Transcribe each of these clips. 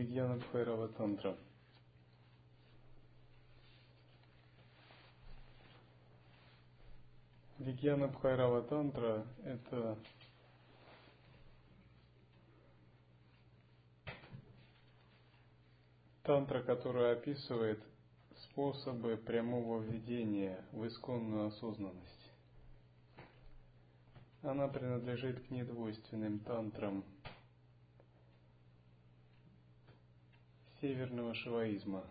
Вигьяна Бхайрава Тантра. Вигьяна Бхайрава Тантра – это тантра, которая описывает способы прямого введения в исконную осознанность. Она принадлежит к недвойственным тантрам северного шиваизма,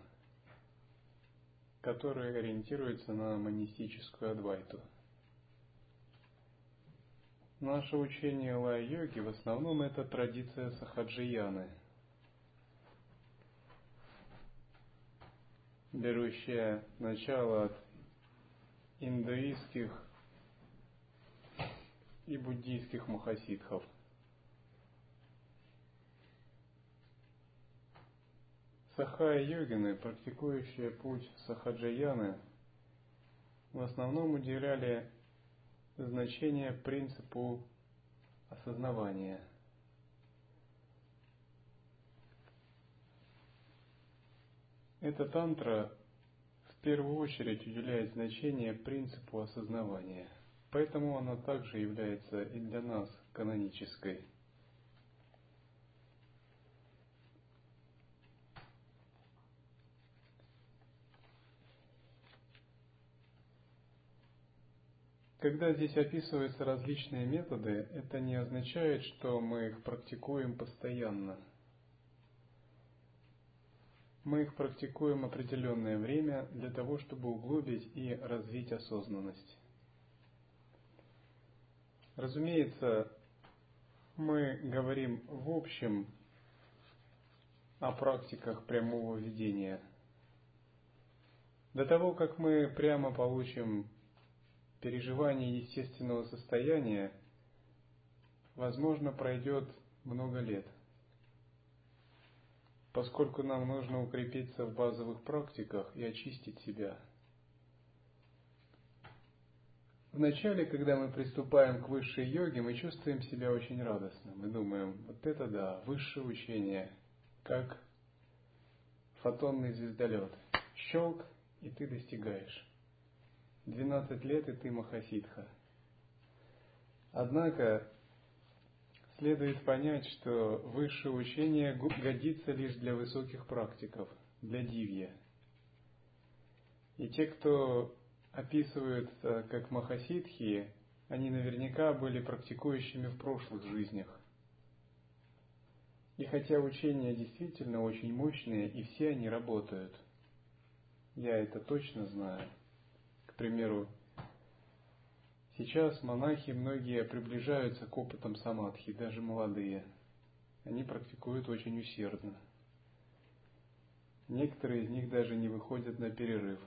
которые ориентируются на монистическую адвайту. Наше учение лай-йоги в основном это традиция сахаджияны, берущая начало от индуистских и буддийских махасидхов – Сахая-йогины, практикующие путь сахаджаяны, в основном уделяли значение принципу осознавания. Эта тантра в первую очередь уделяет значение принципу осознавания, поэтому она также является и для нас канонической – Когда здесь описываются различные методы, это не означает, что мы их практикуем постоянно. Мы их практикуем определенное время для того, чтобы углубить и развить осознанность. Разумеется, мы говорим в общем о практиках прямого ведения. До того, как мы прямо получим переживание естественного состояния, возможно, пройдет много лет. Поскольку нам нужно укрепиться в базовых практиках и очистить себя. Вначале, когда мы приступаем к высшей йоге, мы чувствуем себя очень радостно. Мы думаем, вот это да, высшее учение, как фотонный звездолет. Щелк, и ты достигаешь. 12 лет и ты Махасидха. Однако следует понять, что высшее учение годится лишь для высоких практиков, для дивья. И те, кто описываются как махасидхи, они наверняка были практикующими в прошлых жизнях. И хотя учения действительно очень мощные, и все они работают, я это точно знаю – примеру, сейчас монахи многие приближаются к опытам самадхи, даже молодые. Они практикуют очень усердно. Некоторые из них даже не выходят на перерыв,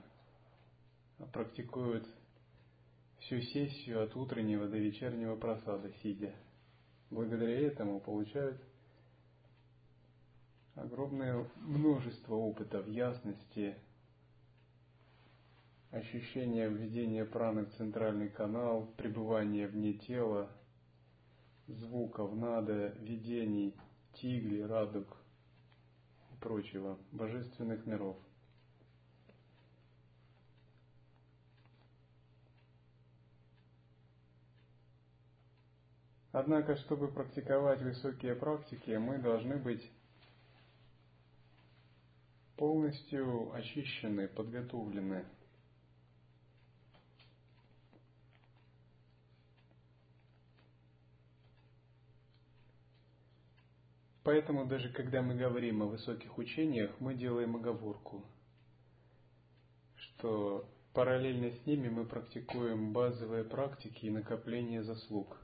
а практикуют всю сессию от утреннего до вечернего просада, сидя. Благодаря этому получают огромное множество опытов ясности, ощущение введения праны в центральный канал, пребывание вне тела, звуков, нада, видений, тигли, радуг и прочего, божественных миров. Однако, чтобы практиковать высокие практики, мы должны быть полностью очищены, подготовлены – Поэтому даже когда мы говорим о высоких учениях, мы делаем оговорку, что параллельно с ними мы практикуем базовые практики и накопление заслуг.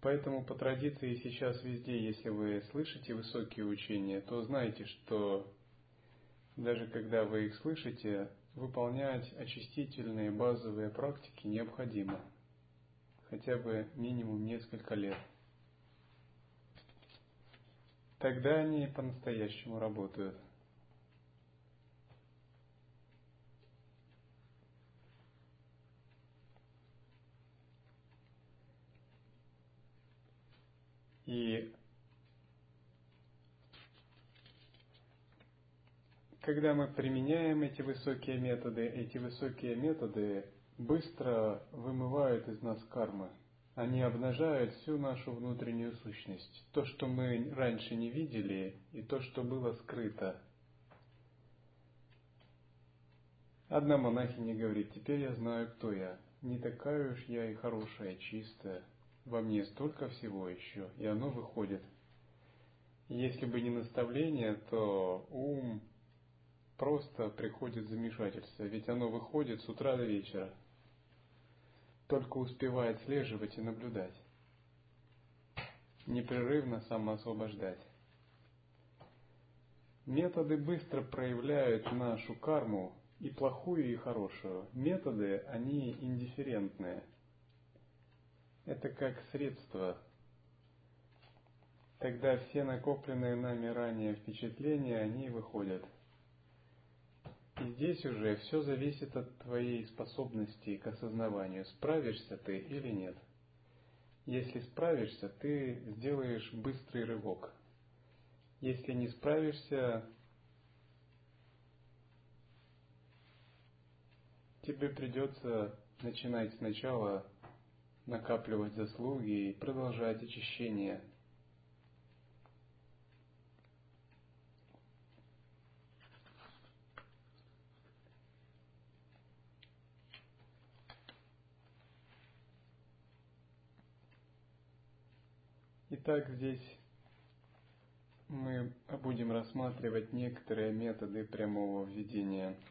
Поэтому по традиции сейчас везде, если вы слышите высокие учения, то знайте, что даже когда вы их слышите, выполнять очистительные базовые практики необходимо. Хотя бы минимум несколько лет Тогда они по-настоящему работают. И когда мы применяем эти высокие методы, эти высокие методы быстро вымывают из нас кармы. Они обнажают всю нашу внутреннюю сущность. То, что мы раньше не видели, и то, что было скрыто. Одна монахиня говорит, теперь я знаю, кто я. Не такая уж я и хорошая, чистая. Во мне столько всего еще, и оно выходит. Если бы не наставление, то ум просто приходит в замешательство, ведь оно выходит с утра до вечера. Только успевает слеживать и наблюдать. Непрерывно самоосвобождать. Методы быстро проявляют нашу карму, и плохую, и хорошую. Методы, они индифферентные. Это как средство. Тогда все накопленные нами ранее впечатления, они выходят. И здесь уже все зависит от твоей способности к осознаванию, справишься ты или нет. Если справишься, ты сделаешь быстрый рывок. Если не справишься, тебе придется начинать сначала накапливать заслуги и продолжать очищение. Итак, здесь мы будем рассматривать некоторые методы прямого введения –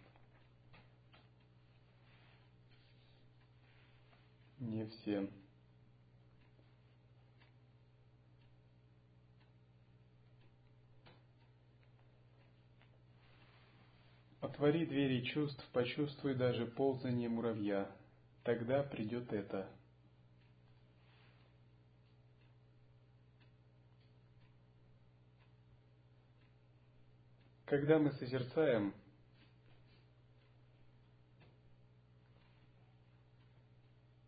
Не все. Отвори двери чувств, почувствуй даже ползание муравья. Тогда придет это. Когда мы созерцаем,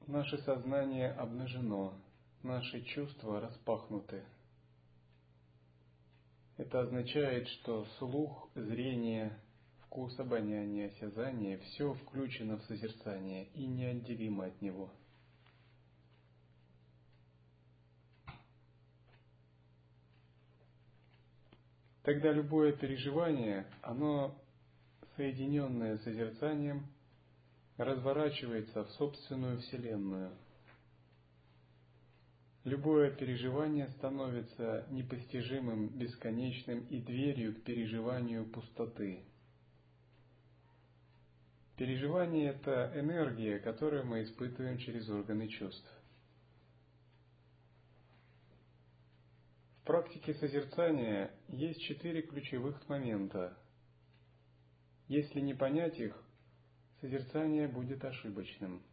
Наше сознание обнажено, наши чувства распахнуты. Это означает, что слух, зрение, вкус, обоняние, осязание – все включено в созерцание и неотделимо от него. Тогда любое переживание, оно соединенное с созерцанием – разворачивается в собственную Вселенную. Любое переживание становится непостижимым, бесконечным и дверью к переживанию пустоты. Переживание – это энергия, которую мы испытываем через органы чувств. В практике созерцания есть четыре ключевых момента. Если не понять их, созерцание будет ошибочным.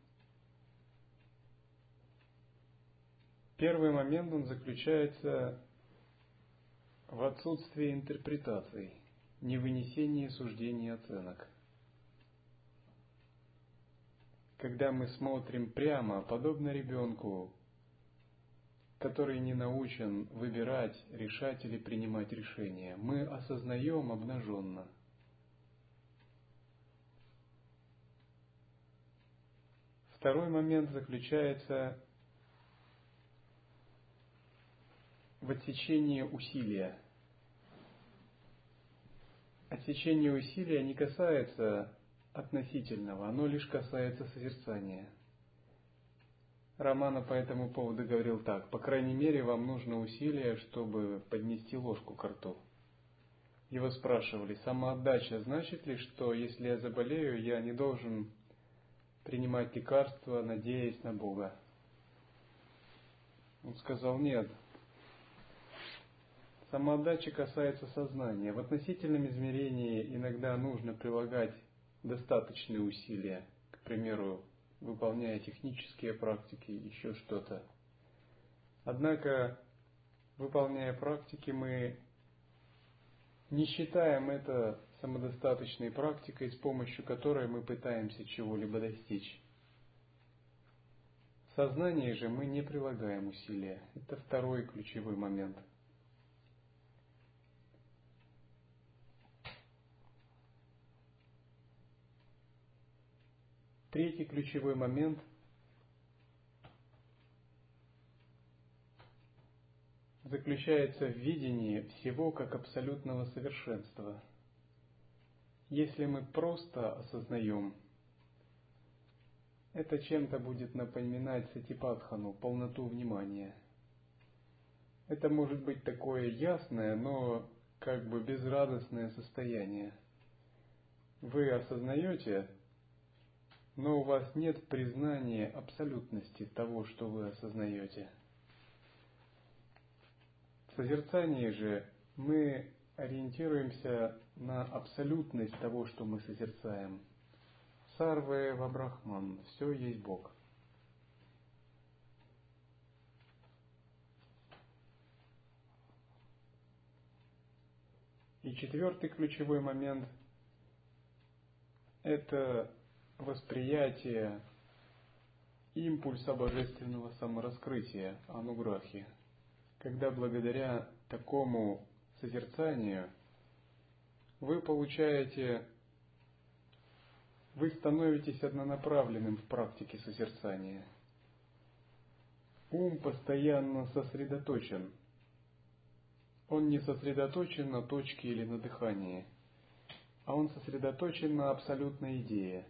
Первый момент он заключается в отсутствии интерпретаций, невынесении суждений и оценок. Когда мы смотрим прямо, подобно ребенку, который не научен выбирать, решать или принимать решения, мы осознаем обнаженно – Второй момент заключается в отсечении усилия. Отсечение усилия не касается относительного, оно лишь касается созерцания. Романа по этому поводу говорил так, по крайней мере, вам нужно усилие, чтобы поднести ложку к рту. Его спрашивали, самоотдача значит ли, что если я заболею, я не должен принимать лекарства, надеясь на Бога. Он сказал, нет. Самоотдача касается сознания. В относительном измерении иногда нужно прилагать достаточные усилия, к примеру, выполняя технические практики, еще что-то. Однако, выполняя практики, мы не считаем это самодостаточной практикой, с помощью которой мы пытаемся чего-либо достичь. В сознании же мы не прилагаем усилия. Это второй ключевой момент. Третий ключевой момент заключается в видении всего как абсолютного совершенства. Если мы просто осознаем, это чем-то будет напоминать сатипатхану, полноту внимания. Это может быть такое ясное, но как бы безрадостное состояние. Вы осознаете, но у вас нет признания абсолютности того, что вы осознаете. В созерцании же мы ориентируемся на абсолютность того, что мы созерцаем. Сарве Вабрахман, все есть Бог. И четвертый ключевой момент – это восприятие импульса божественного самораскрытия, ануграхи, когда благодаря такому созерцанию вы получаете, вы становитесь однонаправленным в практике созерцания. Ум постоянно сосредоточен – он не сосредоточен на точке или на дыхании, а он сосредоточен на абсолютной идее.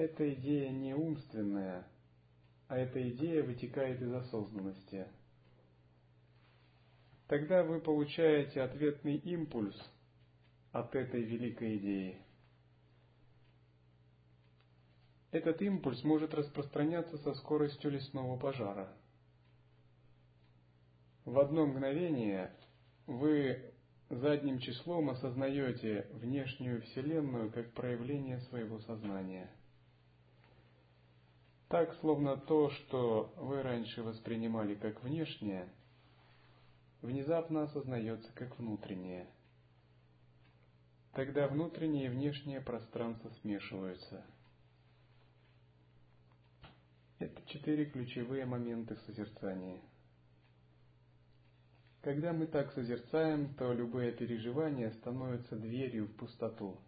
Эта идея не умственная, а эта идея вытекает из осознанности. Тогда вы получаете ответный импульс от этой великой идеи. Этот импульс может распространяться со скоростью лесного пожара. В одно мгновение вы задним числом осознаете внешнюю Вселенную как проявление своего сознания. Так, словно то, что вы раньше воспринимали как внешнее, внезапно осознается как внутреннее. Тогда внутреннее и внешнее пространство смешиваются. Это четыре ключевые моменты созерцания – когда мы так созерцаем, то любые переживания становятся дверью в пустоту.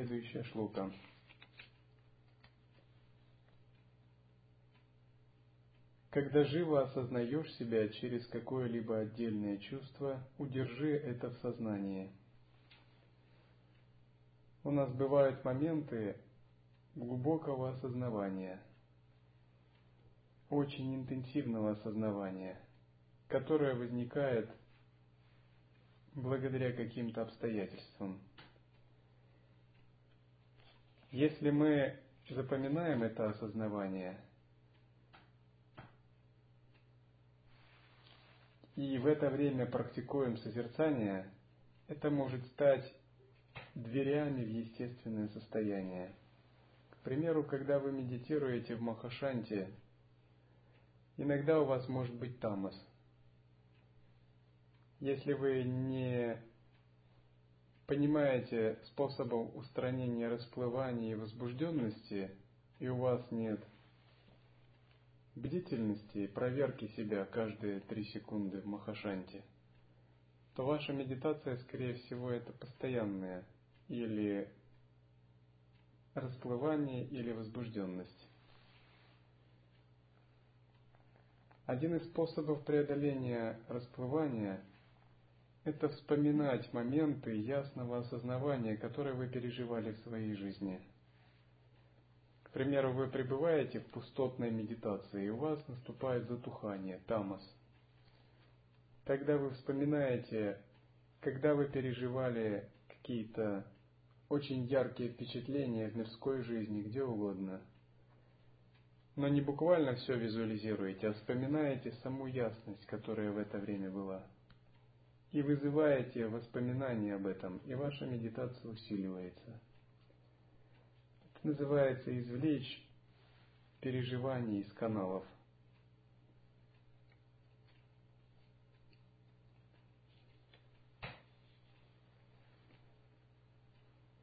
Следующая шлока. Когда живо осознаешь себя через какое-либо отдельное чувство, удержи это в сознании. У нас бывают моменты глубокого осознавания, очень интенсивного осознавания, которое возникает благодаря каким-то обстоятельствам. Если мы запоминаем это осознавание – и в это время практикуем созерцание, это может стать дверями в естественное состояние. К примеру, когда вы медитируете в Махашанте, иногда у вас может быть тамас. Если вы не понимаете способов устранения расплывания и возбужденности, и у вас нет бдительности и проверки себя каждые три секунды в Махашанте, то ваша медитация, скорее всего, это постоянная или расплывание, или возбужденность. Один из способов преодоления расплывания – это вспоминать моменты ясного осознавания, которые вы переживали в своей жизни – к примеру, вы пребываете в пустотной медитации, и у вас наступает затухание, тамас. Тогда вы вспоминаете, когда вы переживали какие-то очень яркие впечатления в мирской жизни, где угодно. Но не буквально все визуализируете, а вспоминаете саму ясность, которая в это время была. И вызываете воспоминания об этом, и ваша медитация усиливается называется извлечь переживания из каналов.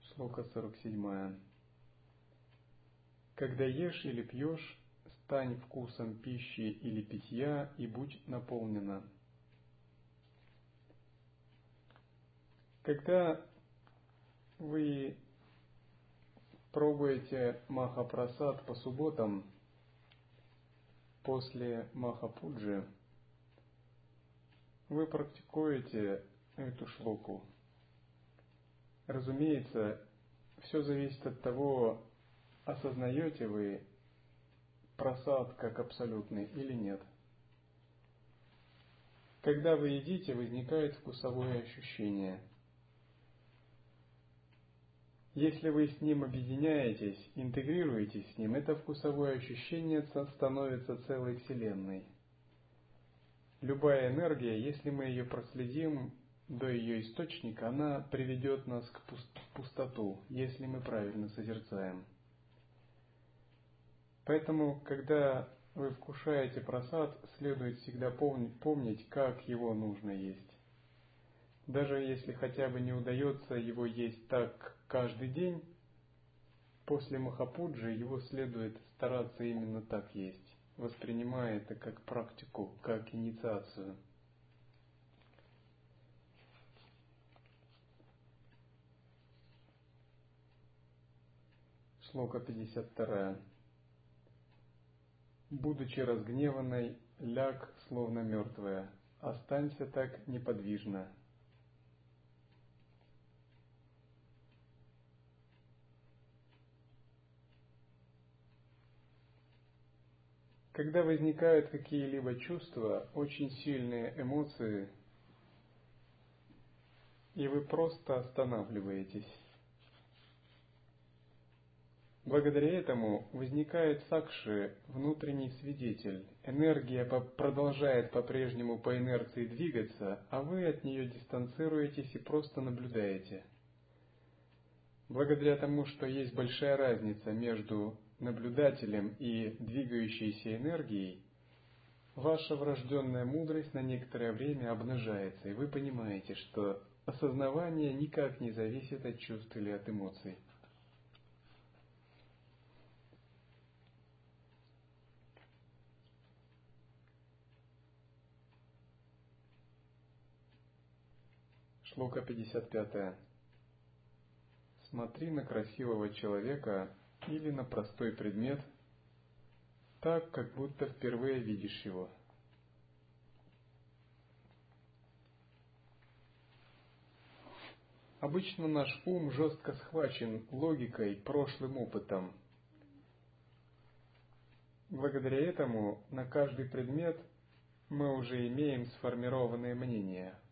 Шлока 47. Когда ешь или пьешь, стань вкусом пищи или питья и будь наполнена. Когда вы пробуете Махапрасад по субботам после Махапуджи, вы практикуете эту шлоку. Разумеется, все зависит от того, осознаете вы просад как абсолютный или нет. Когда вы едите, возникает вкусовое ощущение. Если вы с ним объединяетесь, интегрируетесь с ним, это вкусовое ощущение становится целой Вселенной. Любая энергия, если мы ее проследим до ее источника, она приведет нас к пустоту, если мы правильно созерцаем. Поэтому, когда вы вкушаете просад, следует всегда помнить, как его нужно есть. Даже если хотя бы не удается его есть так каждый день, после Махапуджи его следует стараться именно так есть, воспринимая это как практику, как инициацию. Шлока 52 будучи разгневанной, ляг, словно мертвая, останься так неподвижно. Когда возникают какие-либо чувства, очень сильные эмоции, и вы просто останавливаетесь, Благодаря этому возникает сакши, внутренний свидетель. Энергия продолжает по-прежнему по инерции двигаться, а вы от нее дистанцируетесь и просто наблюдаете. Благодаря тому, что есть большая разница между наблюдателем и двигающейся энергией, ваша врожденная мудрость на некоторое время обнажается, и вы понимаете, что осознавание никак не зависит от чувств или от эмоций. Шлока 55. Смотри на красивого человека или на простой предмет, так, как будто впервые видишь его. Обычно наш ум жестко схвачен логикой, прошлым опытом. Благодаря этому на каждый предмет мы уже имеем сформированное мнение –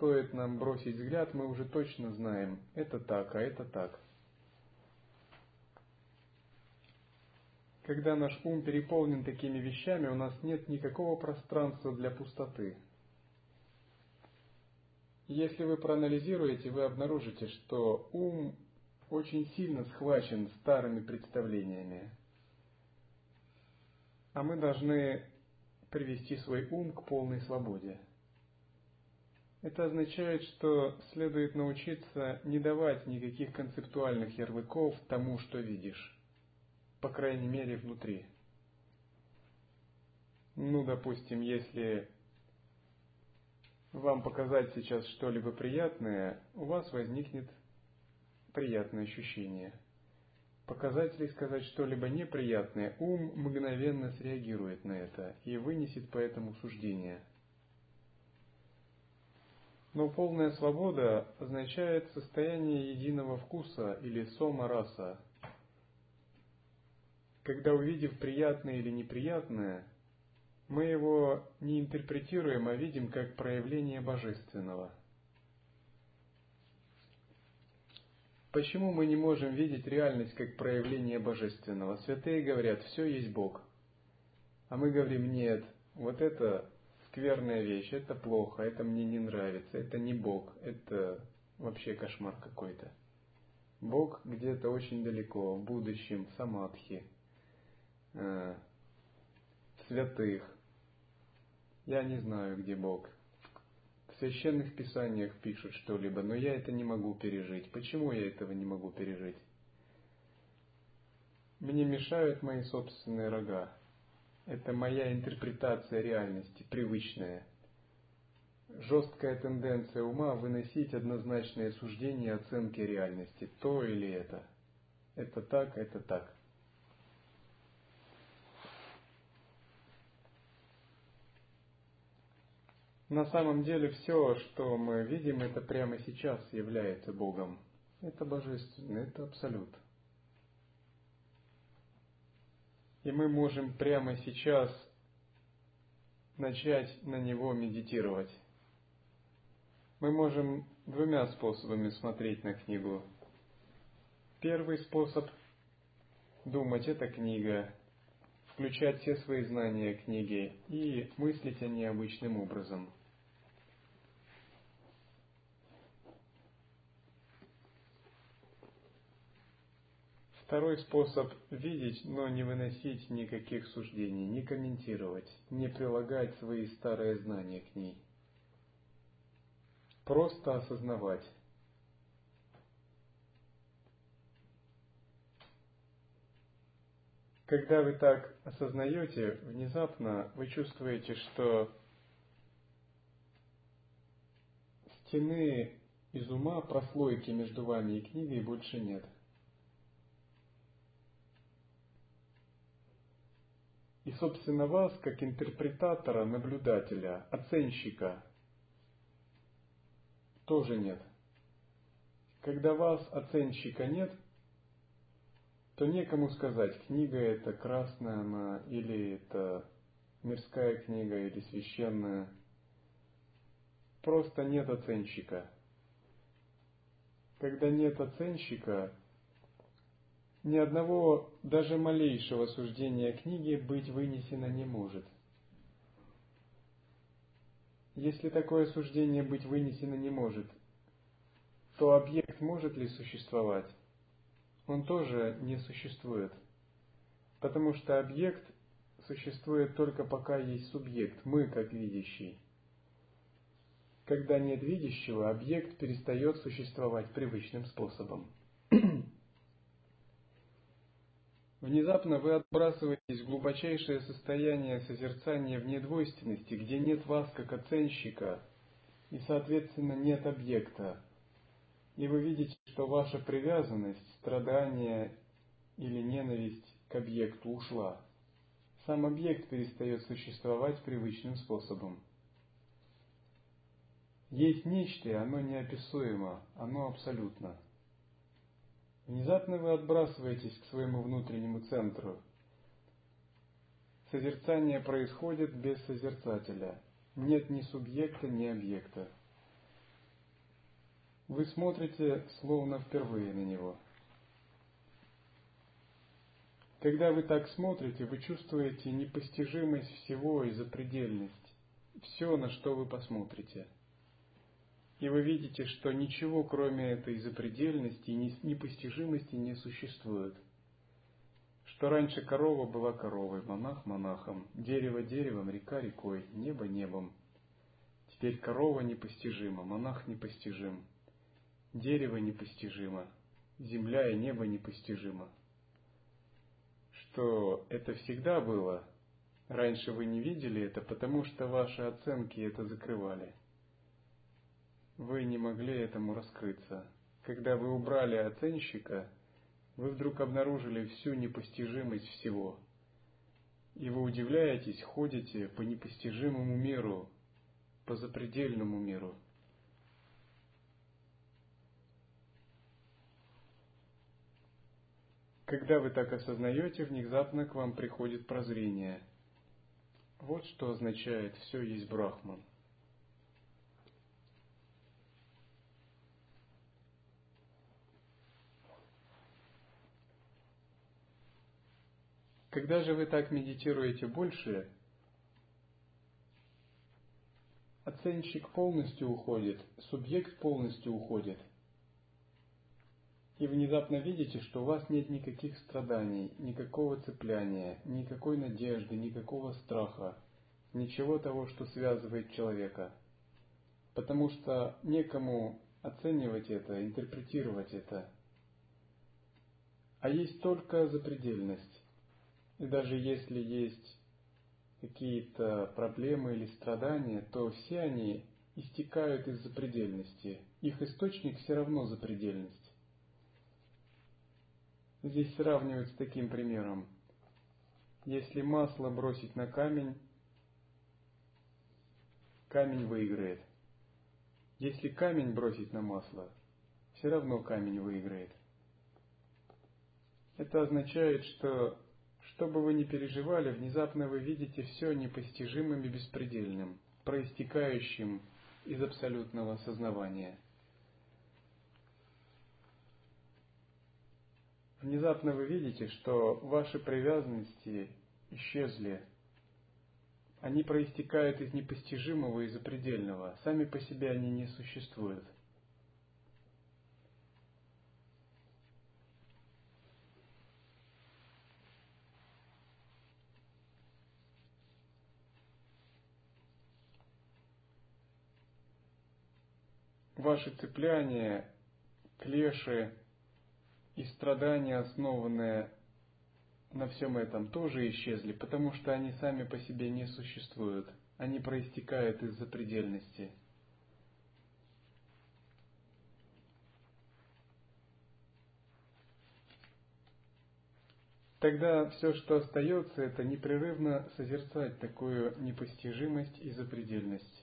Стоит нам бросить взгляд, мы уже точно знаем, это так, а это так. Когда наш ум переполнен такими вещами, у нас нет никакого пространства для пустоты. Если вы проанализируете, вы обнаружите, что ум очень сильно схвачен старыми представлениями. А мы должны привести свой ум к полной свободе. Это означает, что следует научиться не давать никаких концептуальных ярлыков тому, что видишь, по крайней мере внутри. Ну, допустим, если вам показать сейчас что-либо приятное, у вас возникнет приятное ощущение. Показать или сказать что-либо неприятное, ум мгновенно среагирует на это и вынесет по этому суждение – но полная свобода означает состояние единого вкуса или сома раса. Когда увидев приятное или неприятное, мы его не интерпретируем, а видим как проявление божественного. Почему мы не можем видеть реальность как проявление божественного? Святые говорят, все есть Бог. А мы говорим, нет, вот это скверная вещь, это плохо, это мне не нравится, это не Бог, это вообще кошмар какой-то. Бог где-то очень далеко, в будущем, в самадхи, э, святых. Я не знаю, где Бог. В священных писаниях пишут что-либо, но я это не могу пережить. Почему я этого не могу пережить? мне мешают мои собственные рога. Это моя интерпретация реальности, привычная. Жесткая тенденция ума выносить однозначные суждения оценки реальности, то или это. Это так, это так. На самом деле все, что мы видим, это прямо сейчас является Богом. Это божественно, это абсолют. И мы можем прямо сейчас начать на него медитировать. Мы можем двумя способами смотреть на книгу. Первый способ – думать, это книга, включать все свои знания книги и мыслить о ней обычным образом – Второй способ – видеть, но не выносить никаких суждений, не комментировать, не прилагать свои старые знания к ней. Просто осознавать. Когда вы так осознаете, внезапно вы чувствуете, что стены из ума, прослойки между вами и книгой больше нет – И, собственно, вас, как интерпретатора, наблюдателя, оценщика, тоже нет. Когда вас, оценщика, нет, то некому сказать, книга это красная она, или это мирская книга, или священная. Просто нет оценщика. Когда нет оценщика, ни одного даже малейшего суждения книги быть вынесено не может. Если такое суждение быть вынесено не может, то объект может ли существовать? Он тоже не существует, потому что объект существует только пока есть субъект, мы как видящий. Когда нет видящего, объект перестает существовать привычным способом. Внезапно вы отбрасываетесь в глубочайшее состояние созерцания в недвойственности, где нет вас как оценщика и, соответственно, нет объекта. И вы видите, что ваша привязанность, страдание или ненависть к объекту ушла. Сам объект перестает существовать привычным способом. Есть нечто, и оно неописуемо, оно абсолютно – Внезапно вы отбрасываетесь к своему внутреннему центру. Созерцание происходит без созерцателя. Нет ни субъекта, ни объекта. Вы смотрите словно впервые на него. Когда вы так смотрите, вы чувствуете непостижимость всего и запредельность. Все, на что вы посмотрите – и вы видите, что ничего, кроме этой запредельности и непостижимости, не существует. Что раньше корова была коровой, монах монахом, дерево деревом, река рекой, небо небом. Теперь корова непостижима, монах непостижим, дерево непостижимо, земля и небо непостижимо. Что это всегда было, раньше вы не видели это, потому что ваши оценки это закрывали – вы не могли этому раскрыться. Когда вы убрали оценщика, вы вдруг обнаружили всю непостижимость всего. И вы удивляетесь, ходите по непостижимому миру, по запредельному миру. Когда вы так осознаете, внезапно к вам приходит прозрение. Вот что означает «все есть Брахман». Когда же вы так медитируете больше, оценщик полностью уходит, субъект полностью уходит. И внезапно видите, что у вас нет никаких страданий, никакого цепляния, никакой надежды, никакого страха, ничего того, что связывает человека. Потому что некому оценивать это, интерпретировать это – а есть только запредельность. И даже если есть какие-то проблемы или страдания, то все они истекают из запредельности. Их источник все равно запредельность. Здесь сравнивают с таким примером. Если масло бросить на камень, камень выиграет. Если камень бросить на масло, все равно камень выиграет. Это означает, что что бы вы ни переживали, внезапно вы видите все непостижимым и беспредельным, проистекающим из абсолютного сознавания. Внезапно вы видите, что ваши привязанности исчезли. Они проистекают из непостижимого и запредельного. Сами по себе они не существуют – ваши цепляния, клеши и страдания, основанные на всем этом, тоже исчезли, потому что они сами по себе не существуют. Они проистекают из запредельности. Тогда все, что остается, это непрерывно созерцать такую непостижимость и запредельность.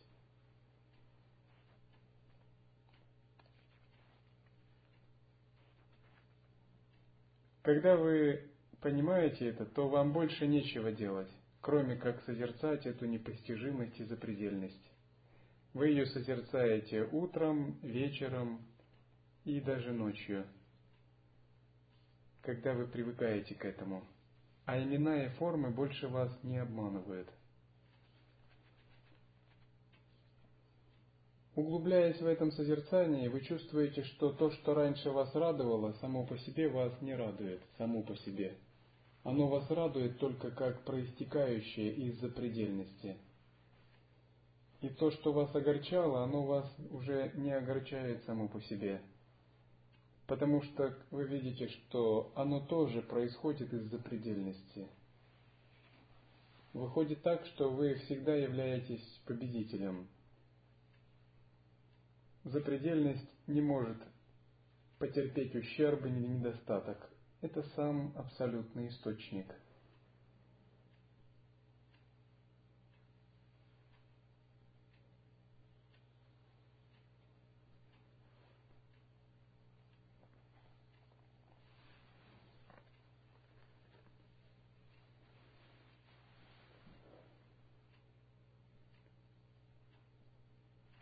Когда вы понимаете это, то вам больше нечего делать, кроме как созерцать эту непостижимость и запредельность. Вы ее созерцаете утром, вечером и даже ночью, когда вы привыкаете к этому. А имена и формы больше вас не обманывают. Углубляясь в этом созерцании, вы чувствуете, что то, что раньше вас радовало, само по себе вас не радует, само по себе. Оно вас радует только как проистекающее из запредельности. И то, что вас огорчало, оно вас уже не огорчает само по себе. Потому что вы видите, что оно тоже происходит из запредельности. Выходит так, что вы всегда являетесь победителем – Запредельность не может потерпеть ущерб или недостаток. Это сам абсолютный источник –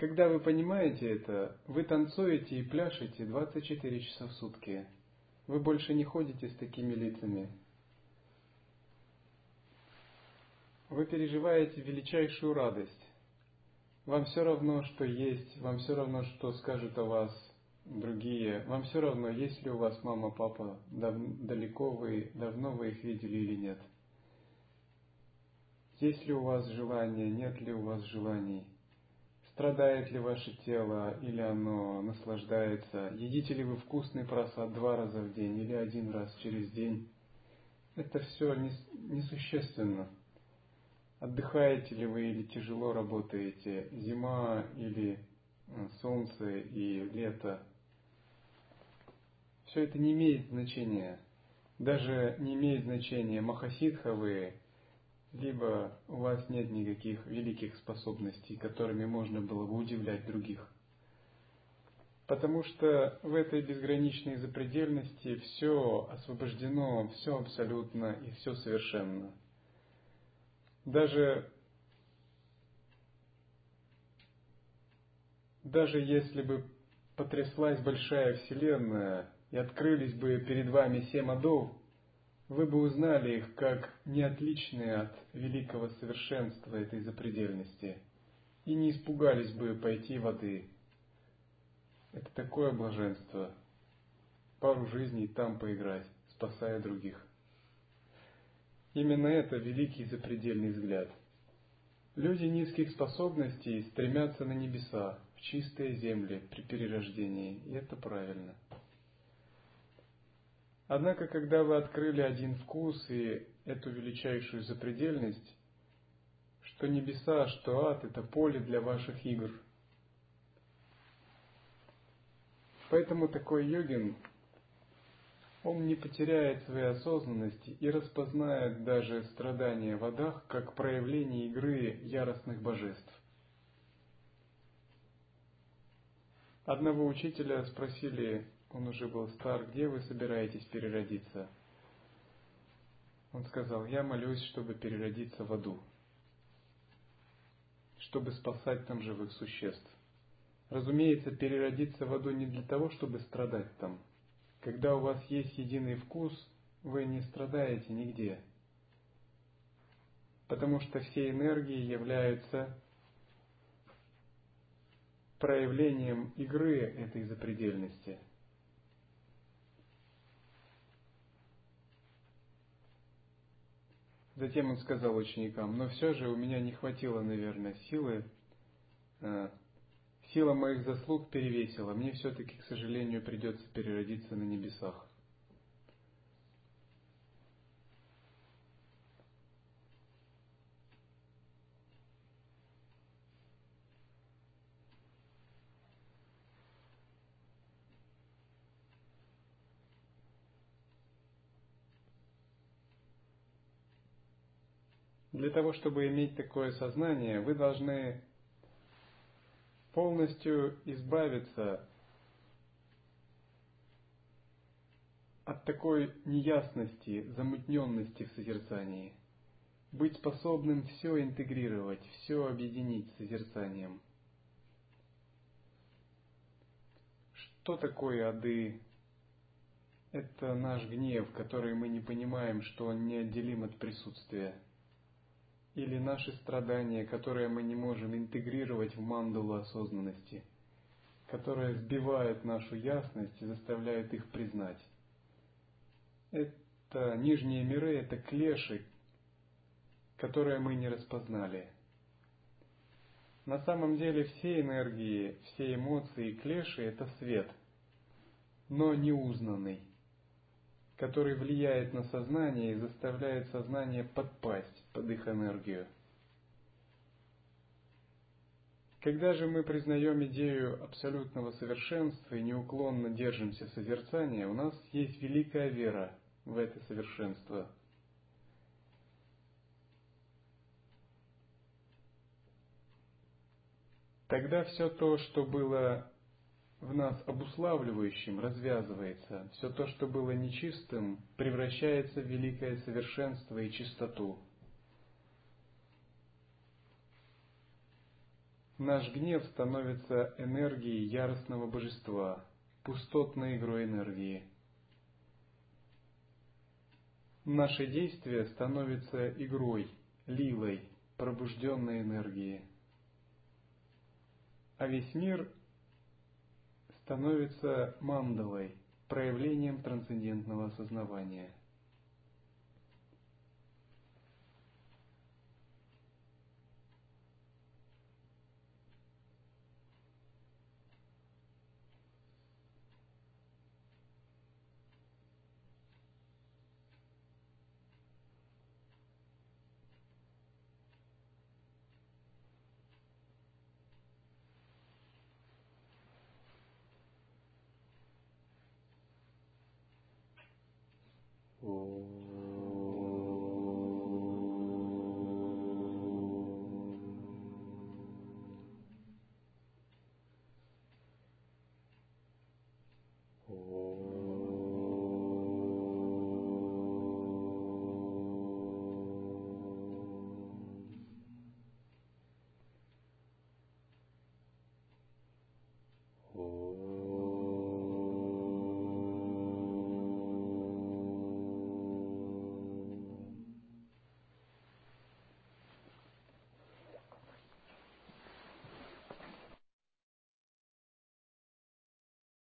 Когда вы понимаете это, вы танцуете и пляшете 24 часа в сутки. Вы больше не ходите с такими лицами. Вы переживаете величайшую радость. Вам все равно, что есть, вам все равно, что скажут о вас другие, вам все равно, есть ли у вас мама, папа, дав, далеко вы, давно вы их видели или нет. Есть ли у вас желание, нет ли у вас желаний. Страдает ли ваше тело, или оно наслаждается? Едите ли вы вкусный просад два раза в день или один раз через день? Это все несущественно. Отдыхаете ли вы или тяжело работаете? Зима или э, солнце и лето? Все это не имеет значения. Даже не имеет значения, махасидха вы либо у вас нет никаких великих способностей, которыми можно было бы удивлять других. Потому что в этой безграничной запредельности все освобождено, все абсолютно и все совершенно. Даже, даже если бы потряслась большая Вселенная и открылись бы перед вами семь адов, вы бы узнали их как неотличные от великого совершенства этой запредельности и не испугались бы пойти воды. Это такое блаженство. Пару жизней там поиграть, спасая других. Именно это великий запредельный взгляд. Люди низких способностей стремятся на небеса, в чистые земли при перерождении, и это правильно. Однако, когда вы открыли один вкус и эту величайшую запредельность, что небеса, что ад – это поле для ваших игр. Поэтому такой йогин, он не потеряет своей осознанности и распознает даже страдания в адах как проявление игры яростных божеств. Одного учителя спросили, он уже был стар, где вы собираетесь переродиться? Он сказал, я молюсь, чтобы переродиться в аду, чтобы спасать там живых существ. Разумеется, переродиться в аду не для того, чтобы страдать там. Когда у вас есть единый вкус, вы не страдаете нигде. Потому что все энергии являются проявлением игры этой запредельности – Затем он сказал ученикам, но все же у меня не хватило, наверное, силы, э, сила моих заслуг перевесила, мне все-таки, к сожалению, придется переродиться на небесах. Для того, чтобы иметь такое сознание, вы должны полностью избавиться от такой неясности, замутненности в созерцании, быть способным все интегрировать, все объединить с созерцанием. Что такое ады? Это наш гнев, который мы не понимаем, что он неотделим от присутствия – или наши страдания, которые мы не можем интегрировать в мандалу осознанности, которые сбивают нашу ясность и заставляют их признать. Это нижние миры, это клеши, которые мы не распознали. На самом деле все энергии, все эмоции и клеши – это свет, но неузнанный который влияет на сознание и заставляет сознание подпасть под их энергию. Когда же мы признаем идею абсолютного совершенства и неуклонно держимся созерцания, у нас есть великая вера в это совершенство. Тогда все то, что было в нас обуславливающим развязывается, все то, что было нечистым, превращается в великое совершенство и чистоту. Наш гнев становится энергией яростного божества, пустотной игрой энергии. Наше действие становится игрой, лилой, пробужденной энергии. А весь мир становится мандалой, проявлением трансцендентного осознавания –う、